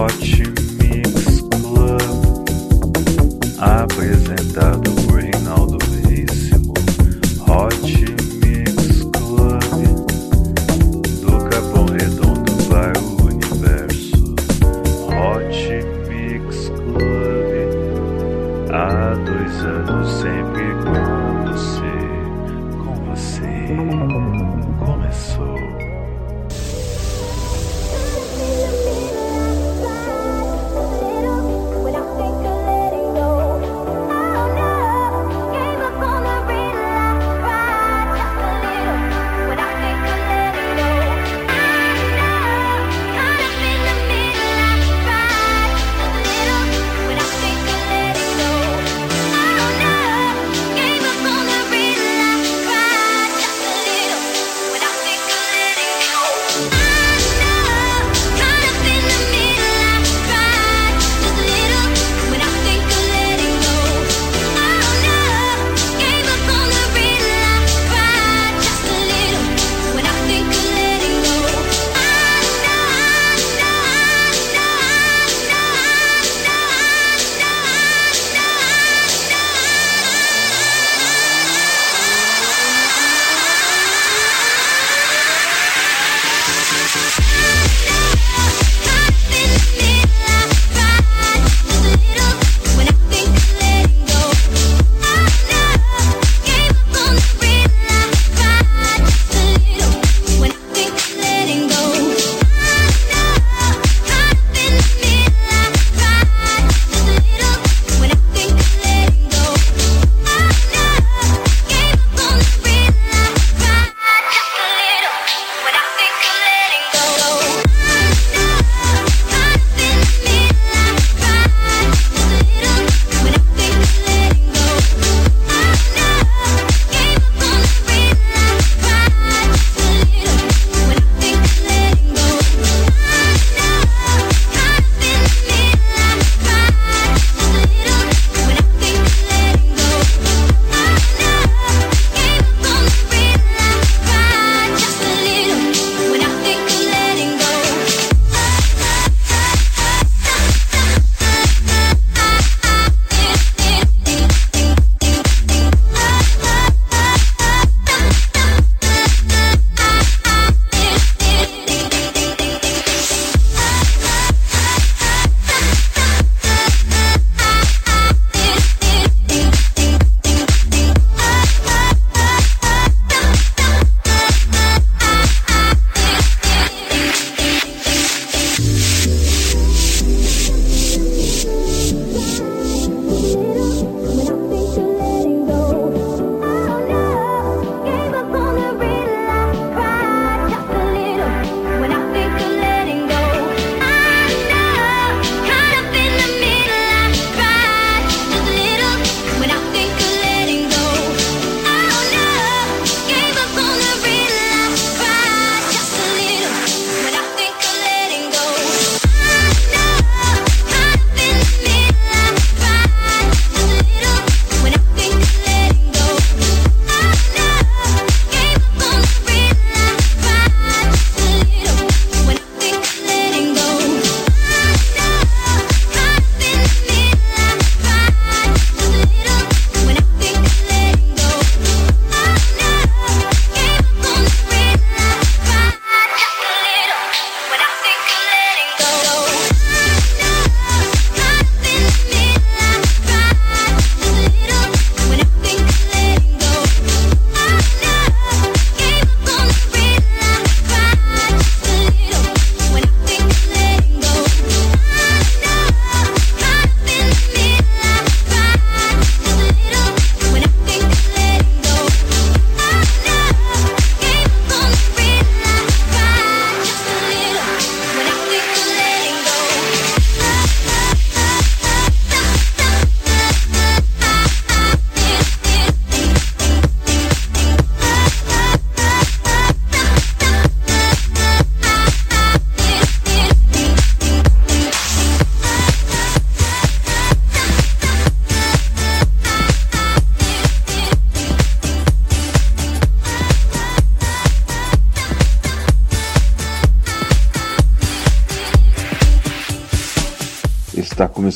Hot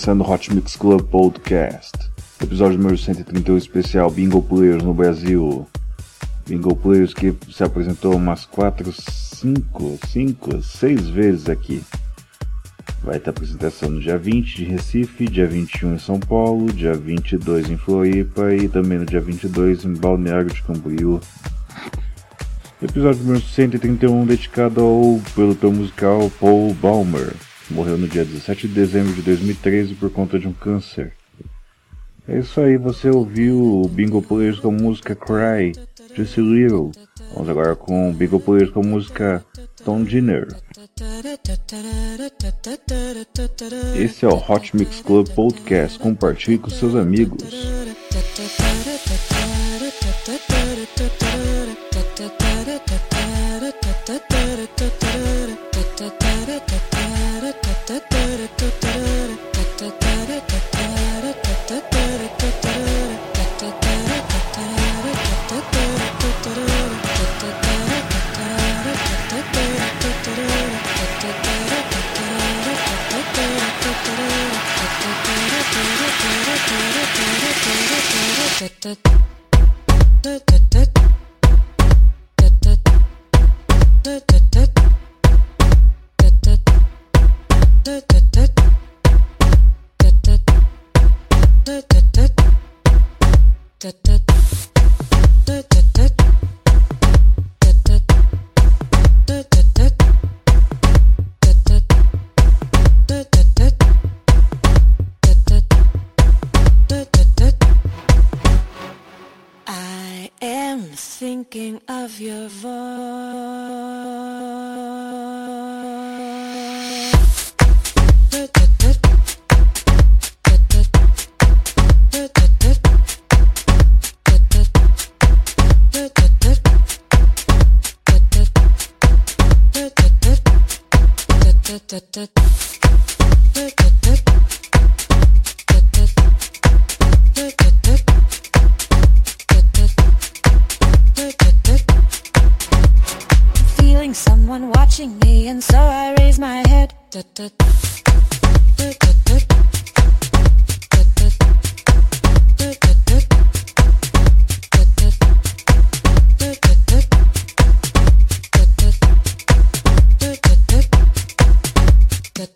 começando o Hot Mix Club Podcast, episódio número 131 especial Bingo Players no Brasil. Bingo Players que se apresentou umas 4, 5, 5, 6 vezes aqui. Vai ter apresentação no dia 20 de Recife, dia 21 em São Paulo, dia 22 em Floripa e também no dia 22 em Balneário de Camboriú. Episódio número 131 dedicado ao produtor musical Paul Baumer Morreu no dia 17 de dezembro de 2013 por conta de um câncer. É isso aí, você ouviu o Bingo Players com a música Cry, Jesse Little. Vamos agora com o Bingo Players com a música Tom Dinner. Esse é o Hot Mix Club Podcast. Compartilhe com seus amigos. the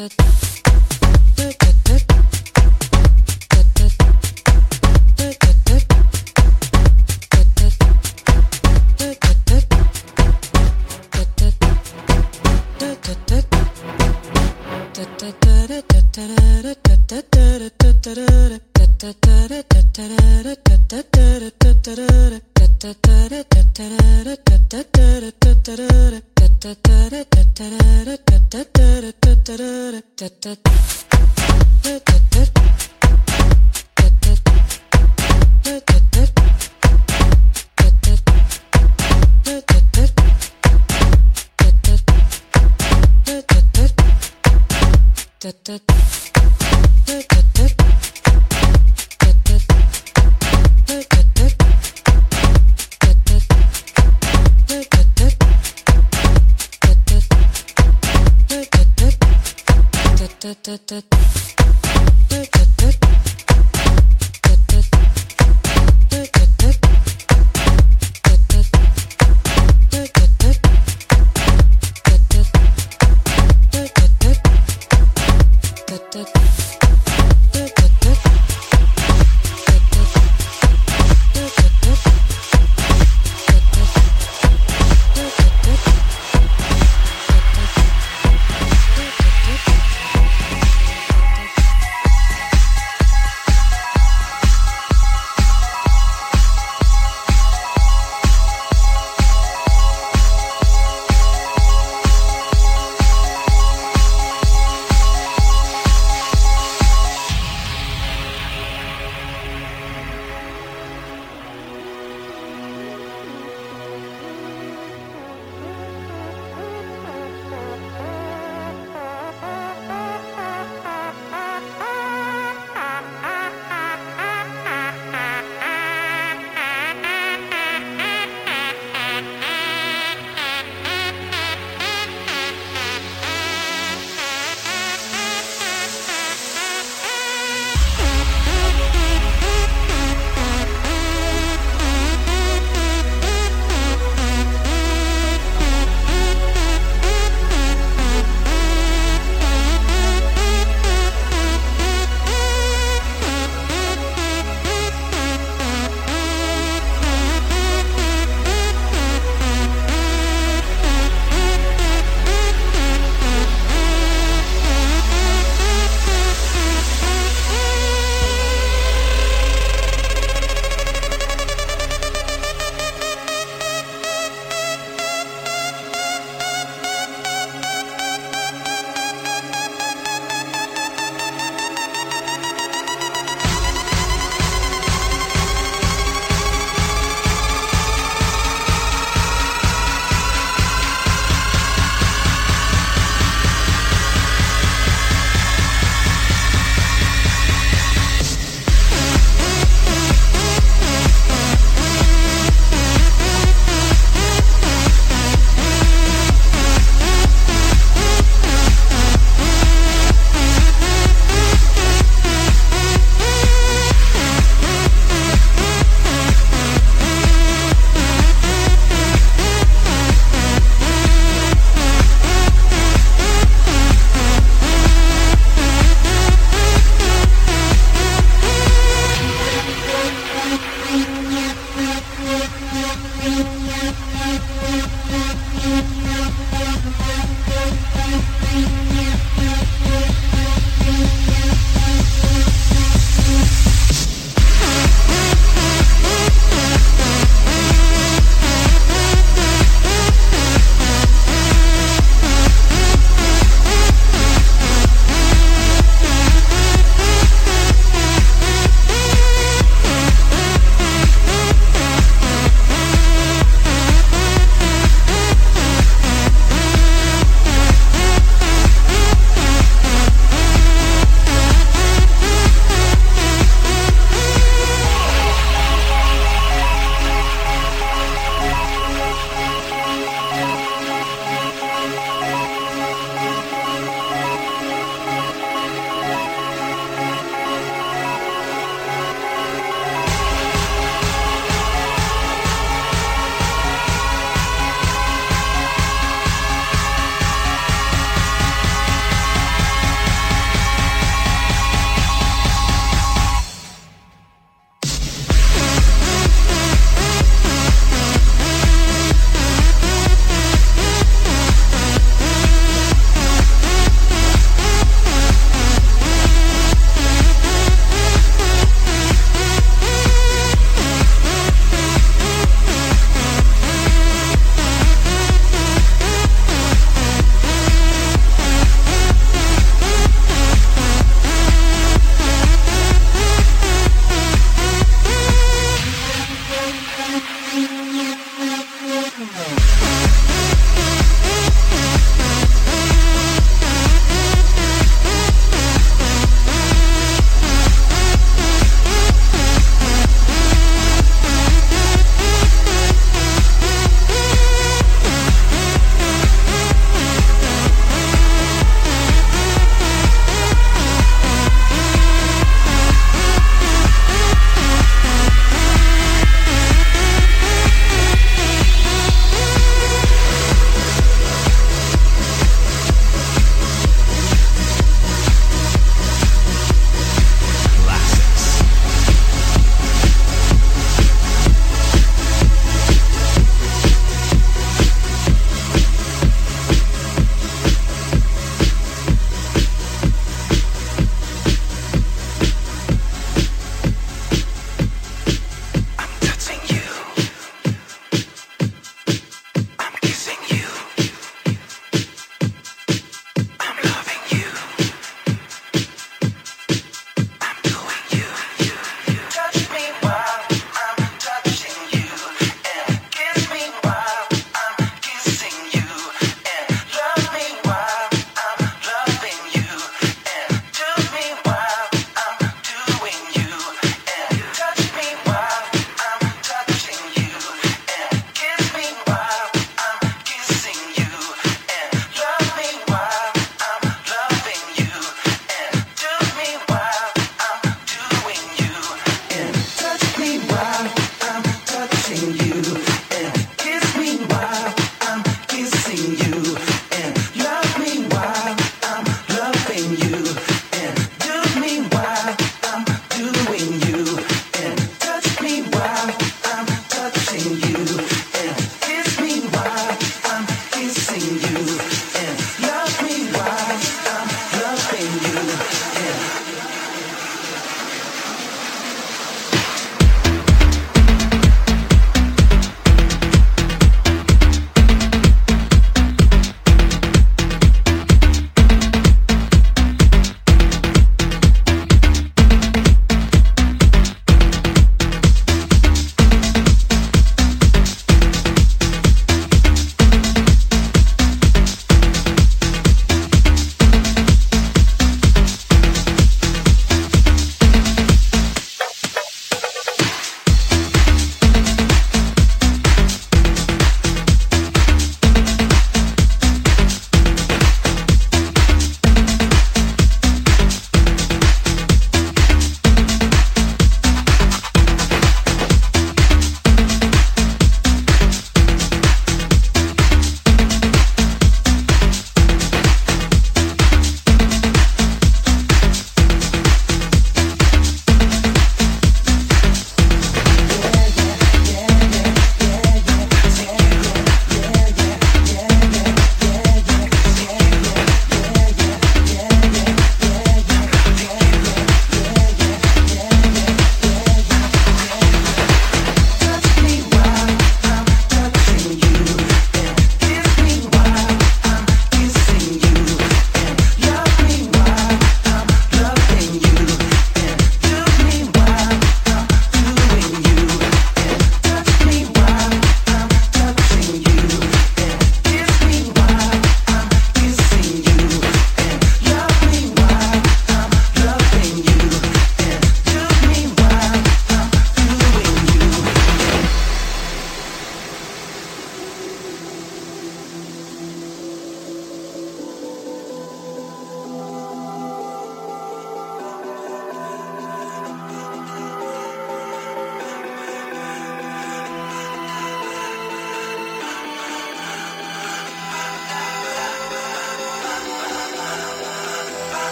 da da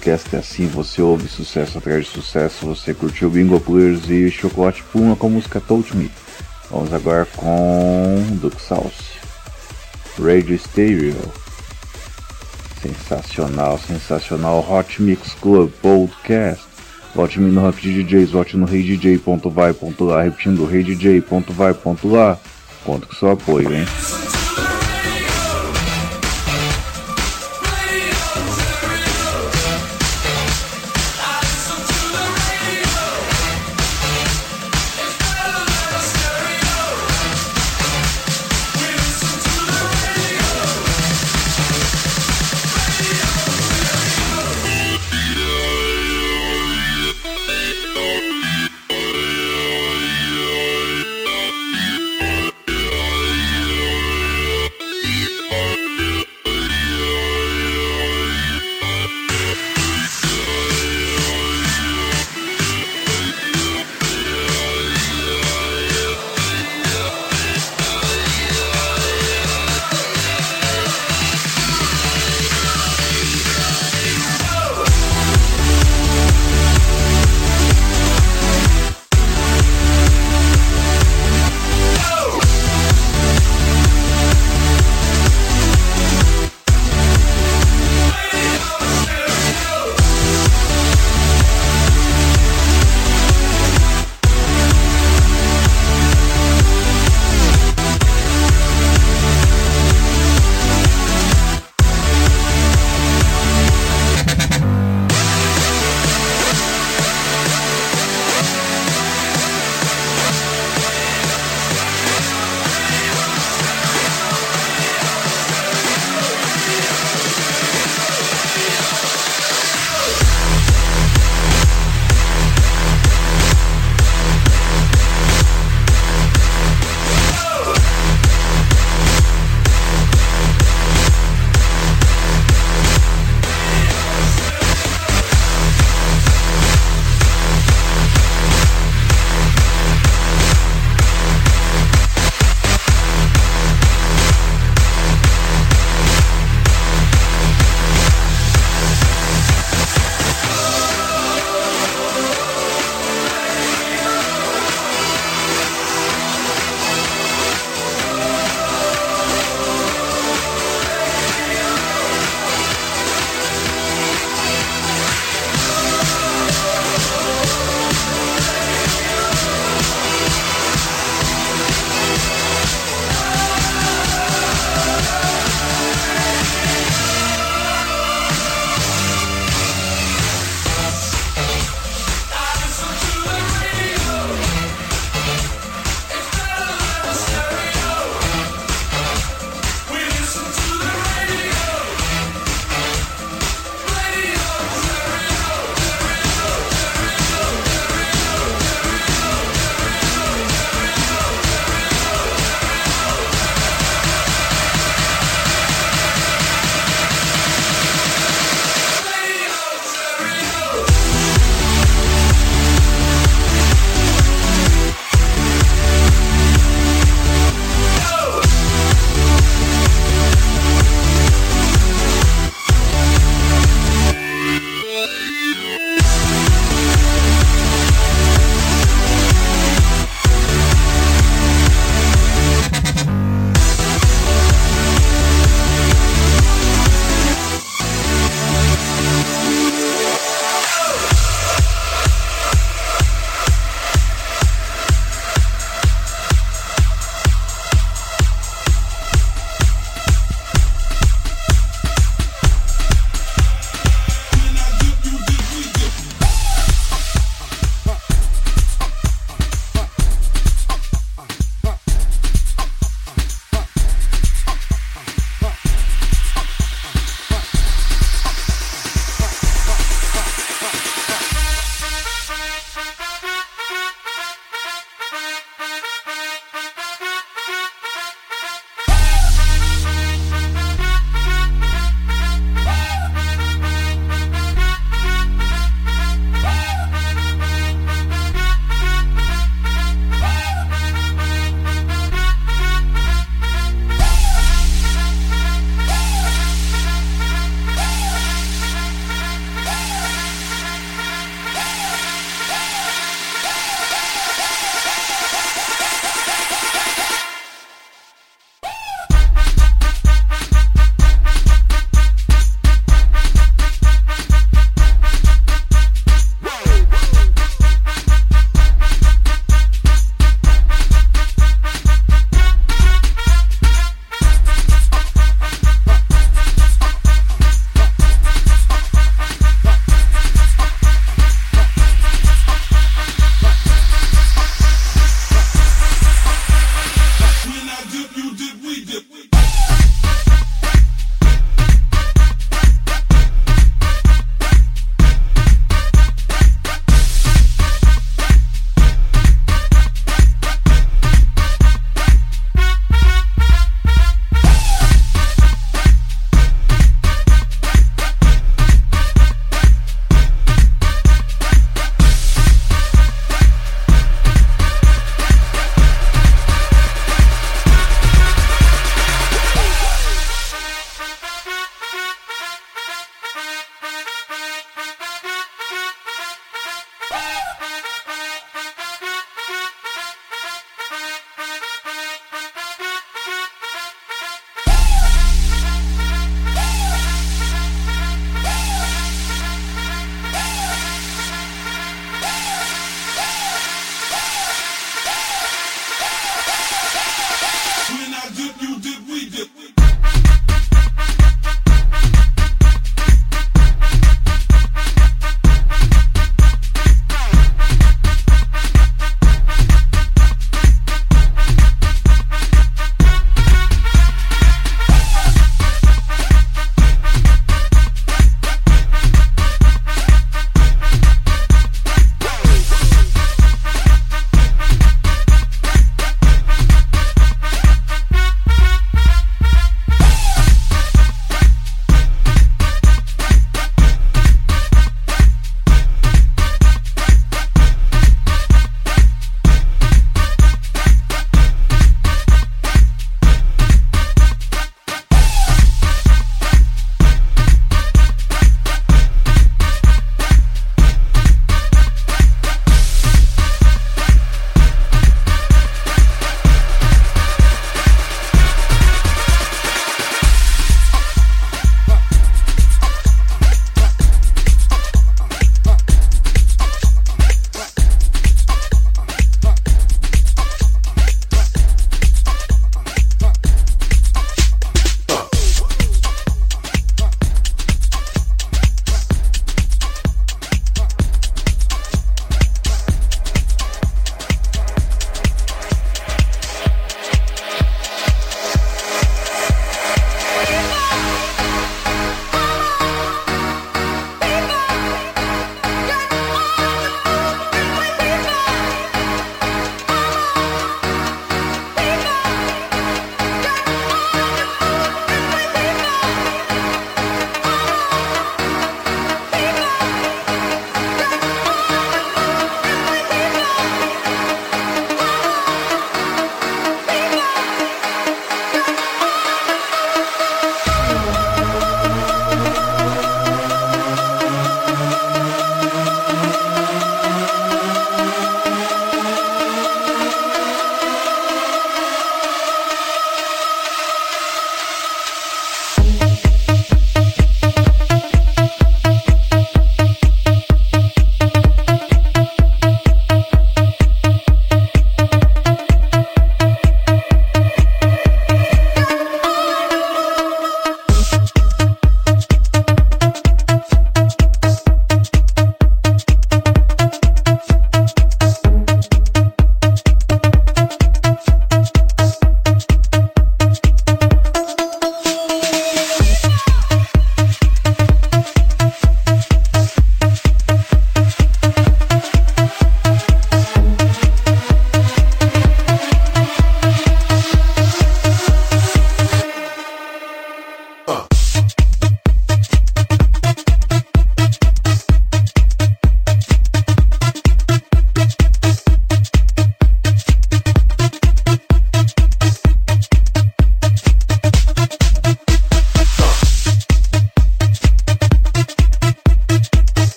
Podcast é assim, você ouve sucesso atrás de sucesso, você curtiu Bingo Players e Chocolate Puma com a música Touch Me. Vamos agora com Duke South, Radio Stereo. Sensacional, sensacional Hot Mix Club Podcast. Vote-me no de DJs, vote no reidj.vai.lá, repetindo reidj.vai.lá. Conto com seu apoio, hein?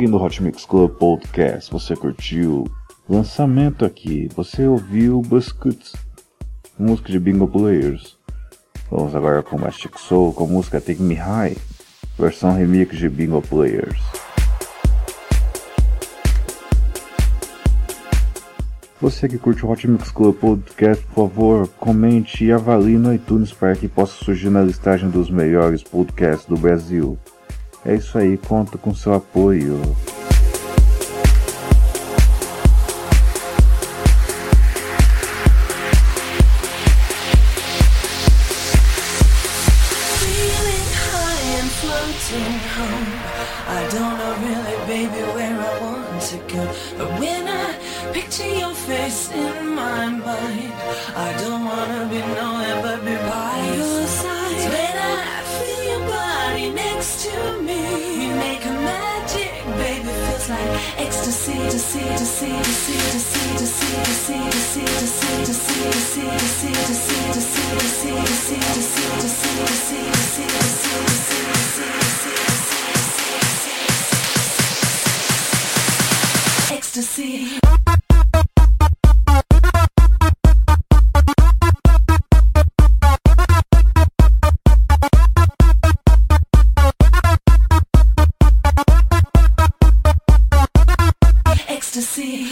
Seguindo o Hot Mix Club Podcast, você curtiu lançamento aqui, você ouviu Biscuits, música de Bingo Players. Vamos agora com Mastic Soul com a música Take Me High, versão remix de Bingo Players. Você que curte o Hot Mix Club Podcast, por favor, comente e avalie no iTunes para que possa surgir na listagem dos melhores podcasts do Brasil. É isso aí, conto com seu apoio. Ecstasy.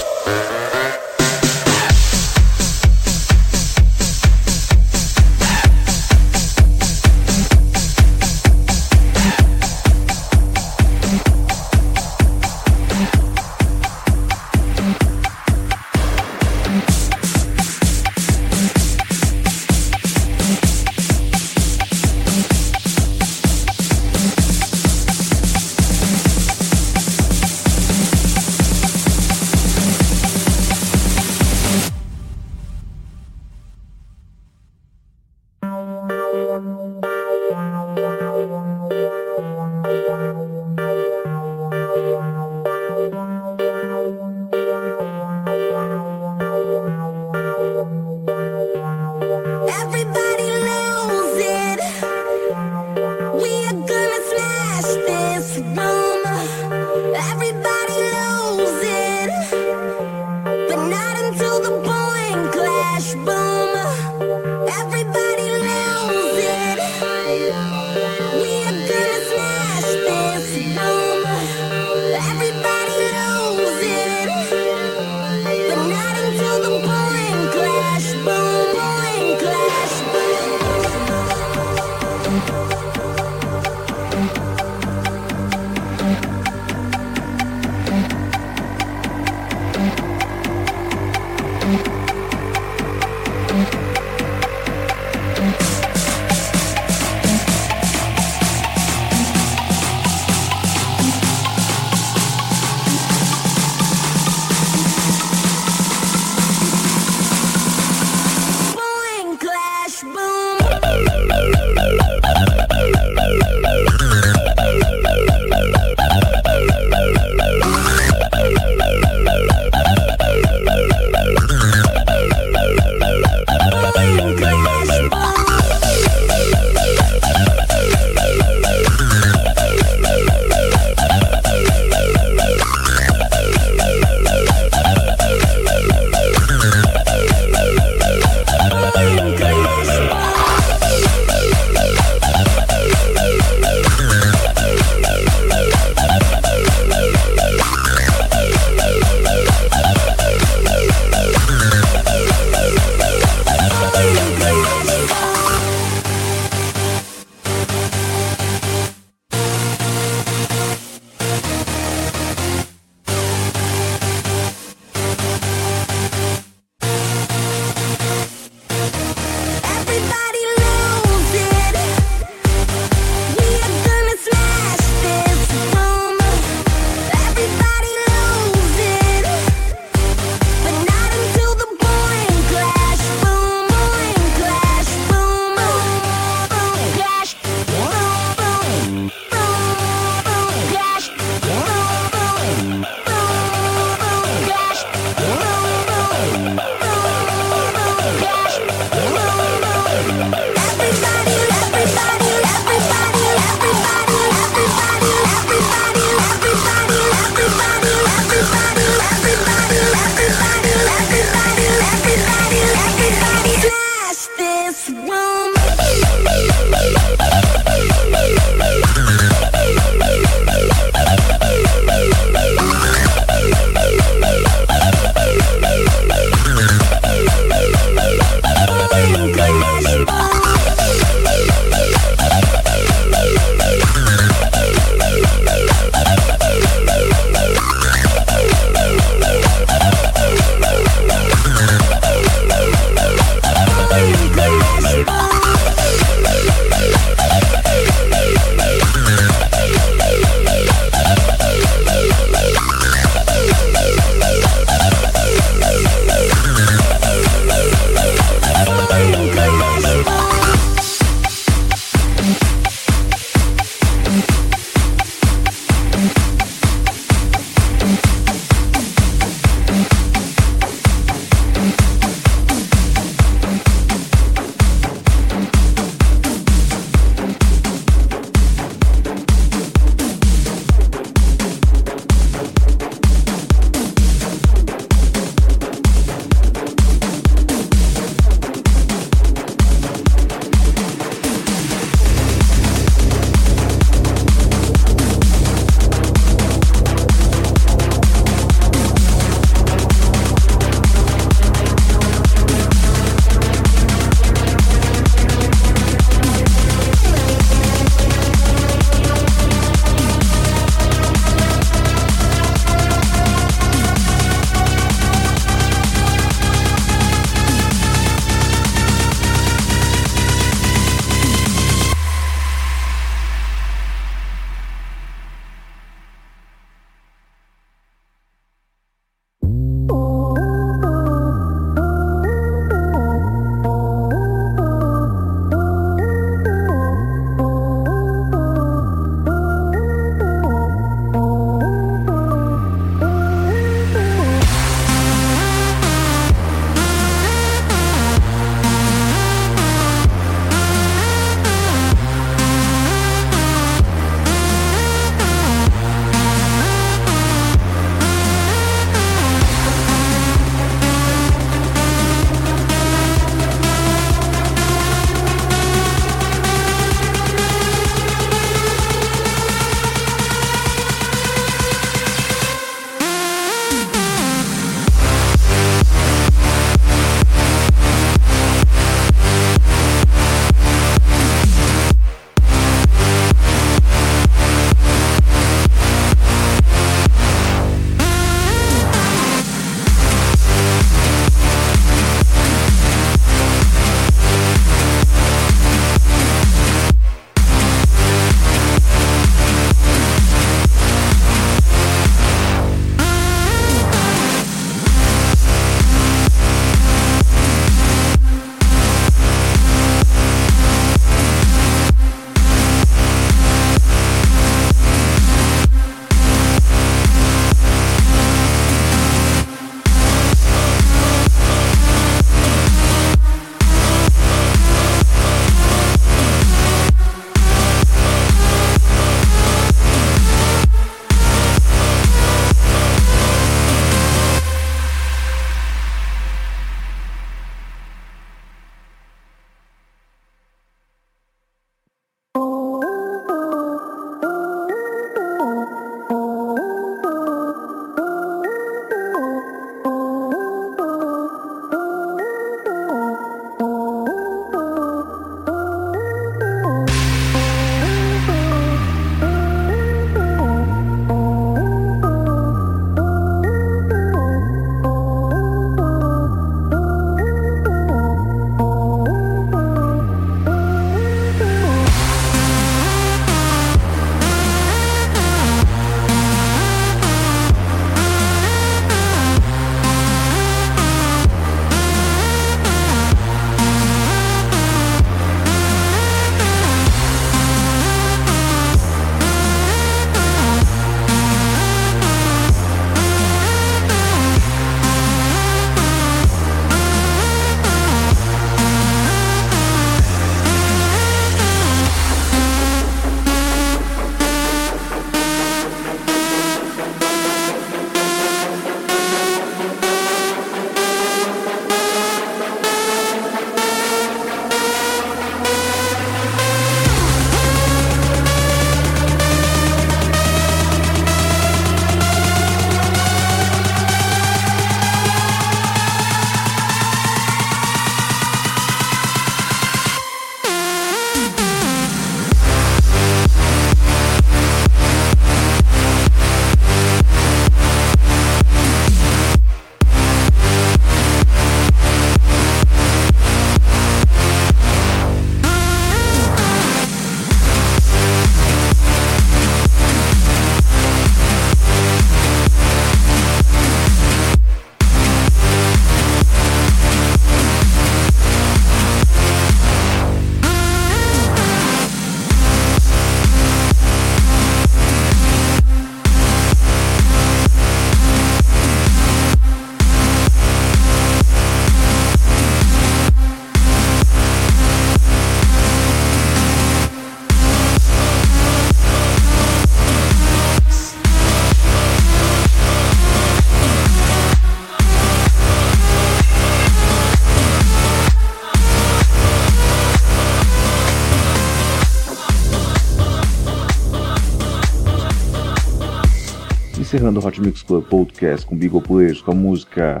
Encerrando o Hot Mix Club Podcast com Beagle Players com a música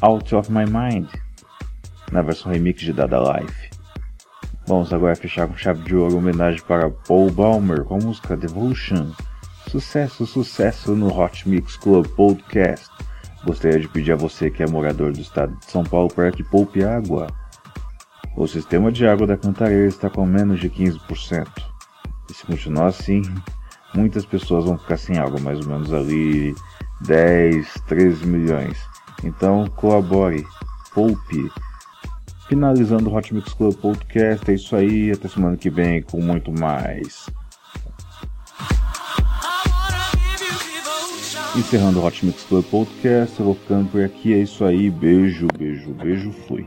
Out of My Mind, na versão remix de Dada Life. Vamos agora fechar com chave de ouro homenagem para Paul Balmer com a música Devotion. Sucesso, sucesso no Hot Mix Club Podcast. Gostaria de pedir a você que é morador do estado de São Paulo para que poupe água. O sistema de água da Cantareira está com menos de 15%. E se continuar assim, muitas pessoas vão ficar sem água, mais ou menos ali 10, 13 milhões. Então colabore, poupe. Finalizando o Hot Mix Club Podcast, é isso aí. Até semana que vem com muito mais. Encerrando o Hot Mix Club Podcast, eu vou ficando por aqui. É isso aí. Beijo, beijo, beijo. Fui.